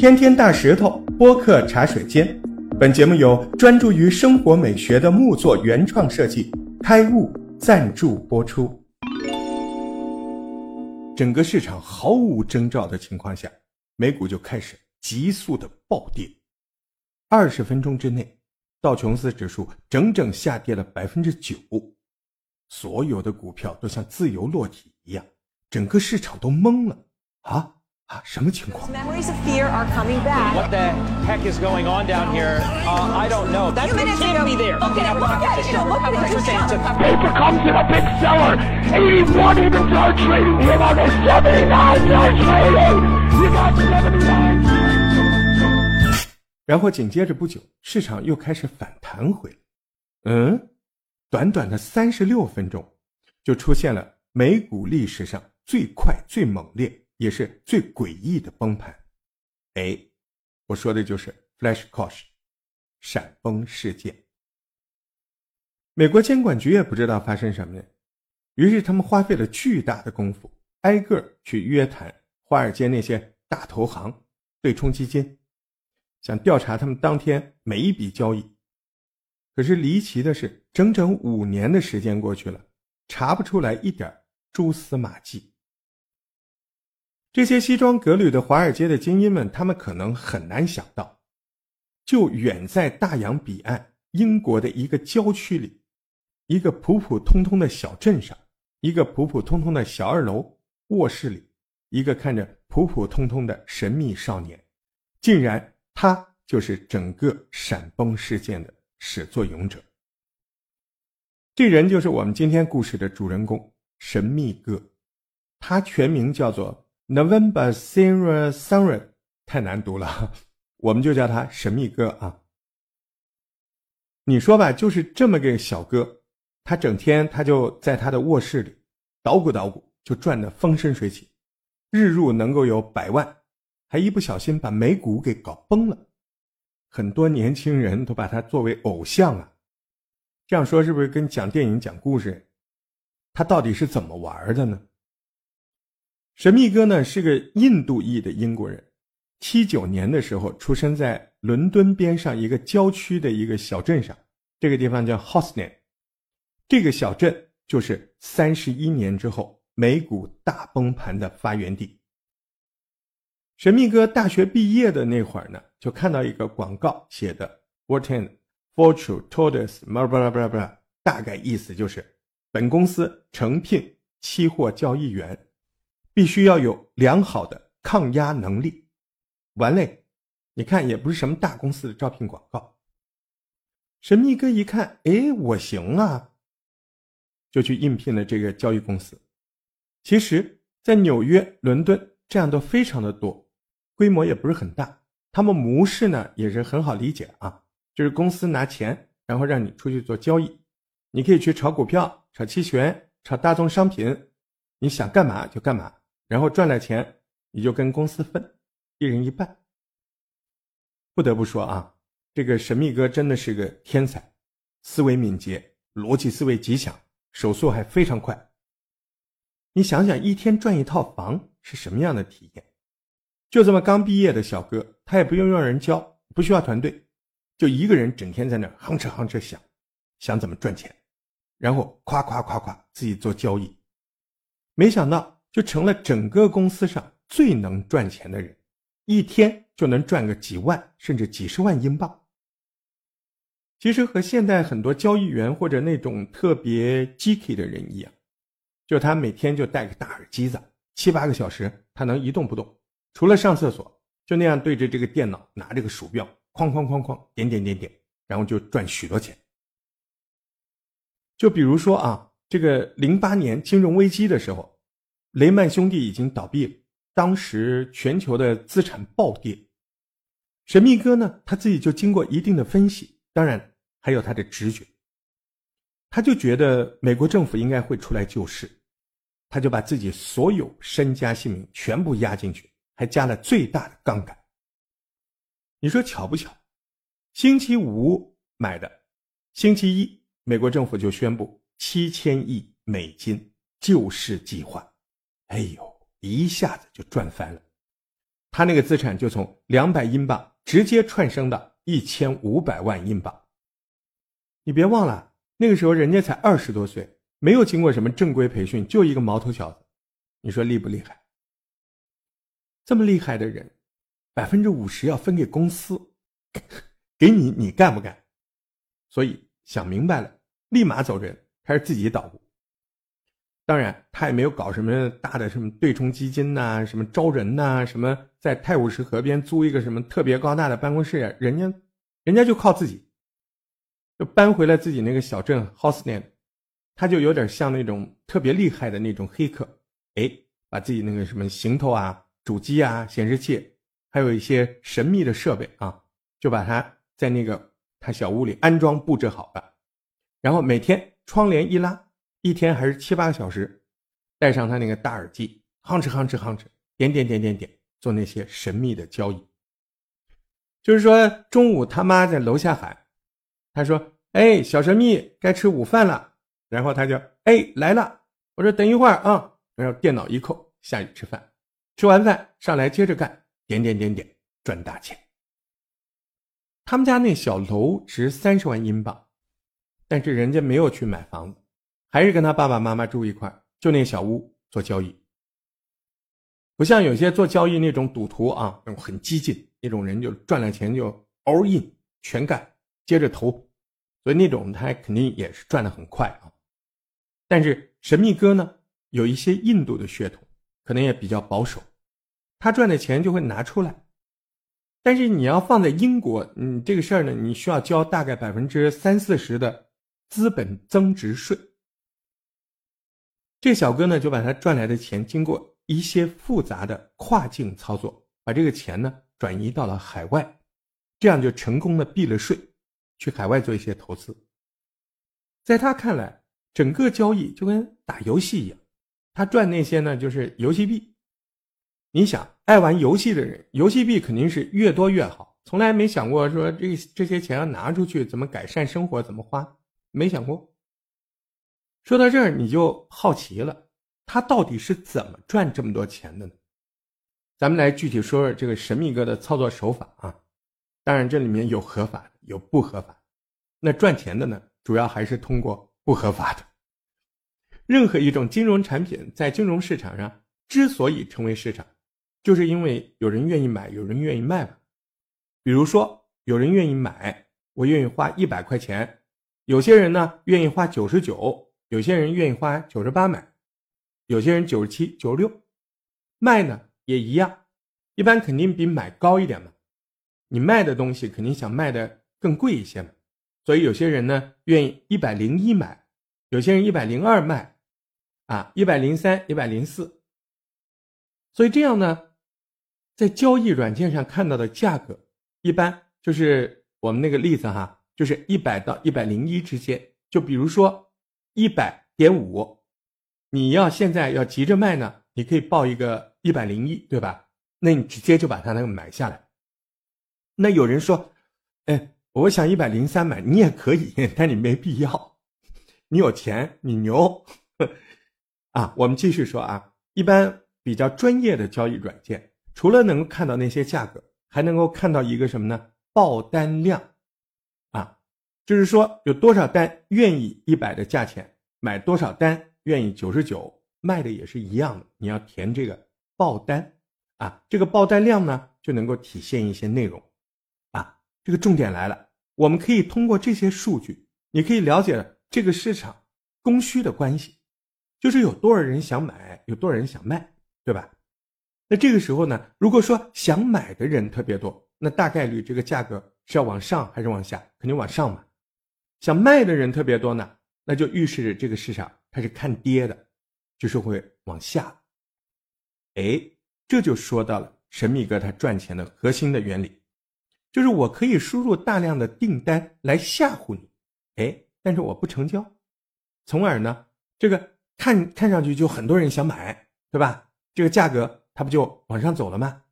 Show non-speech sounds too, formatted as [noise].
天天大石头播客茶水间，本节目由专注于生活美学的木作原创设计开悟赞助播出。整个市场毫无征兆的情况下，美股就开始急速的暴跌。二十分钟之内，道琼斯指数整整下跌了百分之九，所有的股票都像自由落体一样，整个市场都懵了啊！啊，什么情况？Memories of fear are coming back. What the heck is going on down here? Uh, I don't know. That can't be there. Look at it, look at it, you know, look at it, I'm saying. just- Paper comes in a big seller. 81 even are trading him on a 79 yard trading. You got 79. 然后紧接着不久，市场又开始反弹回来。嗯，短短的三十六分钟，就出现了美股历史上最快、最猛烈，也是最诡异的崩盘。哎，我说的就是 Flash Crash，闪崩事件。美国监管局也不知道发生什么呢，于是他们花费了巨大的功夫，挨个去约谈华尔街那些大投行、对冲基金。想调查他们当天每一笔交易，可是离奇的是，整整五年的时间过去了，查不出来一点蛛丝马迹。这些西装革履的华尔街的精英们，他们可能很难想到，就远在大洋彼岸英国的一个郊区里，一个普普通通的小镇上，一个普普通通的小二楼卧室里，一个看着普普通通的神秘少年，竟然。他就是整个闪崩事件的始作俑者。这人就是我们今天故事的主人公——神秘哥。他全名叫做 November Sarah Sunray，太难读了，[laughs] 我们就叫他神秘哥啊。你说吧，就是这么个小哥，他整天他就在他的卧室里捣鼓捣鼓，就赚得风生水起，日入能够有百万。还一不小心把美股给搞崩了，很多年轻人都把他作为偶像啊。这样说是不是跟讲电影、讲故事？他到底是怎么玩的呢？神秘哥呢是个印度裔的英国人，七九年的时候出生在伦敦边上一个郊区的一个小镇上，这个地方叫 Hosnen，这个小镇就是三十一年之后美股大崩盘的发源地。神秘哥大学毕业的那会儿呢，就看到一个广告写的 “Wharton Fortune told us”，巴拉巴拉巴拉巴拉，大概意思就是本公司诚聘期货交易员，必须要有良好的抗压能力。完嘞，你看也不是什么大公司的招聘广告。神秘哥一看，哎，我行啊，就去应聘了这个交易公司。其实，在纽约、伦敦这样都非常的多。规模也不是很大，他们模式呢也是很好理解啊，就是公司拿钱，然后让你出去做交易，你可以去炒股票、炒期权、炒大宗商品，你想干嘛就干嘛，然后赚了钱你就跟公司分，一人一半。不得不说啊，这个神秘哥真的是个天才，思维敏捷，逻辑思维极强，手速还非常快。你想想，一天赚一套房是什么样的体验？就这么刚毕业的小哥，他也不用让人教，不需要团队，就一个人整天在那哼哧哼哧想，想怎么赚钱，然后夸夸夸夸自己做交易，没想到就成了整个公司上最能赚钱的人，一天就能赚个几万甚至几十万英镑。其实和现在很多交易员或者那种特别 g k 的人一样，就他每天就戴个大耳机子，七八个小时他能一动不动。除了上厕所，就那样对着这个电脑，拿这个鼠标，哐哐哐哐点点点点，然后就赚许多钱。就比如说啊，这个零八年金融危机的时候，雷曼兄弟已经倒闭了，当时全球的资产暴跌。神秘哥呢，他自己就经过一定的分析，当然还有他的直觉，他就觉得美国政府应该会出来救市，他就把自己所有身家性命全部压进去。还加了最大的杠杆。你说巧不巧？星期五买的，星期一美国政府就宣布七千亿美金救市计划。哎呦，一下子就赚翻了。他那个资产就从两百英镑直接窜升到一千五百万英镑。你别忘了，那个时候人家才二十多岁，没有经过什么正规培训，就一个毛头小子，你说厉不厉害？这么厉害的人，百分之五十要分给公司，[laughs] 给你，你干不干？所以想明白了，立马走人，开始自己捣鼓。当然，他也没有搞什么大的什么对冲基金呐，什么招人呐，什么在泰晤士河边租一个什么特别高大的办公室呀，人家，人家就靠自己，就搬回了自己那个小镇 h o s n e n 他就有点像那种特别厉害的那种黑客，哎，把自己那个什么行头啊、主机啊、显示器，还有一些神秘的设备啊，就把它在那个他小屋里安装布置好了，然后每天窗帘一拉。一天还是七八个小时，戴上他那个大耳机，哼哧哼哧哼哧，点点点点点，做那些神秘的交易。就是说，中午他妈在楼下喊，他说：“哎，小神秘，该吃午饭了。”然后他就：“哎，来了。”我说：“等一会儿啊。”然后电脑一扣，下去吃饭。吃完饭上来接着干，点点点点，赚大钱。他们家那小楼值三十万英镑，但是人家没有去买房子。还是跟他爸爸妈妈住一块就那小屋做交易，不像有些做交易那种赌徒啊，那种很激进那种人，就赚了钱就 all in 全干，接着投，所以那种他肯定也是赚的很快啊。但是神秘哥呢，有一些印度的血统，可能也比较保守，他赚的钱就会拿出来，但是你要放在英国，嗯，这个事儿呢，你需要交大概百分之三四十的资本增值税。这小哥呢，就把他赚来的钱，经过一些复杂的跨境操作，把这个钱呢转移到了海外，这样就成功的避了税，去海外做一些投资。在他看来，整个交易就跟打游戏一样，他赚那些呢就是游戏币。你想，爱玩游戏的人，游戏币肯定是越多越好，从来没想过说这这些钱要拿出去怎么改善生活，怎么花，没想过。说到这儿，你就好奇了，他到底是怎么赚这么多钱的呢？咱们来具体说说这个神秘哥的操作手法啊。当然，这里面有合法的，有不合法。那赚钱的呢，主要还是通过不合法的。任何一种金融产品在金融市场上之所以成为市场，就是因为有人愿意买，有人愿意卖嘛。比如说，有人愿意买，我愿意花一百块钱；有些人呢，愿意花九十九。有些人愿意花九十八买，有些人九十七、九十六，卖呢也一样，一般肯定比买高一点嘛。你卖的东西肯定想卖的更贵一些嘛，所以有些人呢愿意一百零一买，有些人一百零二卖，啊，一百零三、一百零四。所以这样呢，在交易软件上看到的价格，一般就是我们那个例子哈，就是一百到一百零一之间，就比如说。一百点五，你要现在要急着卖呢，你可以报一个一百零一，对吧？那你直接就把它那个买下来。那有人说，哎，我想一百零三买，你也可以，[laughs] 但你没必要。你有钱，你牛 [laughs] 啊！我们继续说啊，一般比较专业的交易软件，除了能够看到那些价格，还能够看到一个什么呢？报单量。就是说，有多少单愿意一百的价钱买多少单，愿意九十九卖的也是一样的。你要填这个报单啊，这个报单量呢就能够体现一些内容啊。这个重点来了，我们可以通过这些数据，你可以了解这个市场供需的关系，就是有多少人想买，有多少人想卖，对吧？那这个时候呢，如果说想买的人特别多，那大概率这个价格是要往上还是往下？肯定往上嘛。想卖的人特别多呢，那就预示着这个市场它是看跌的，就是会往下。哎，这就说到了神秘哥他赚钱的核心的原理，就是我可以输入大量的订单来吓唬你，哎，但是我不成交，从而呢，这个看看上去就很多人想买，对吧？这个价格它不就往上走了吗？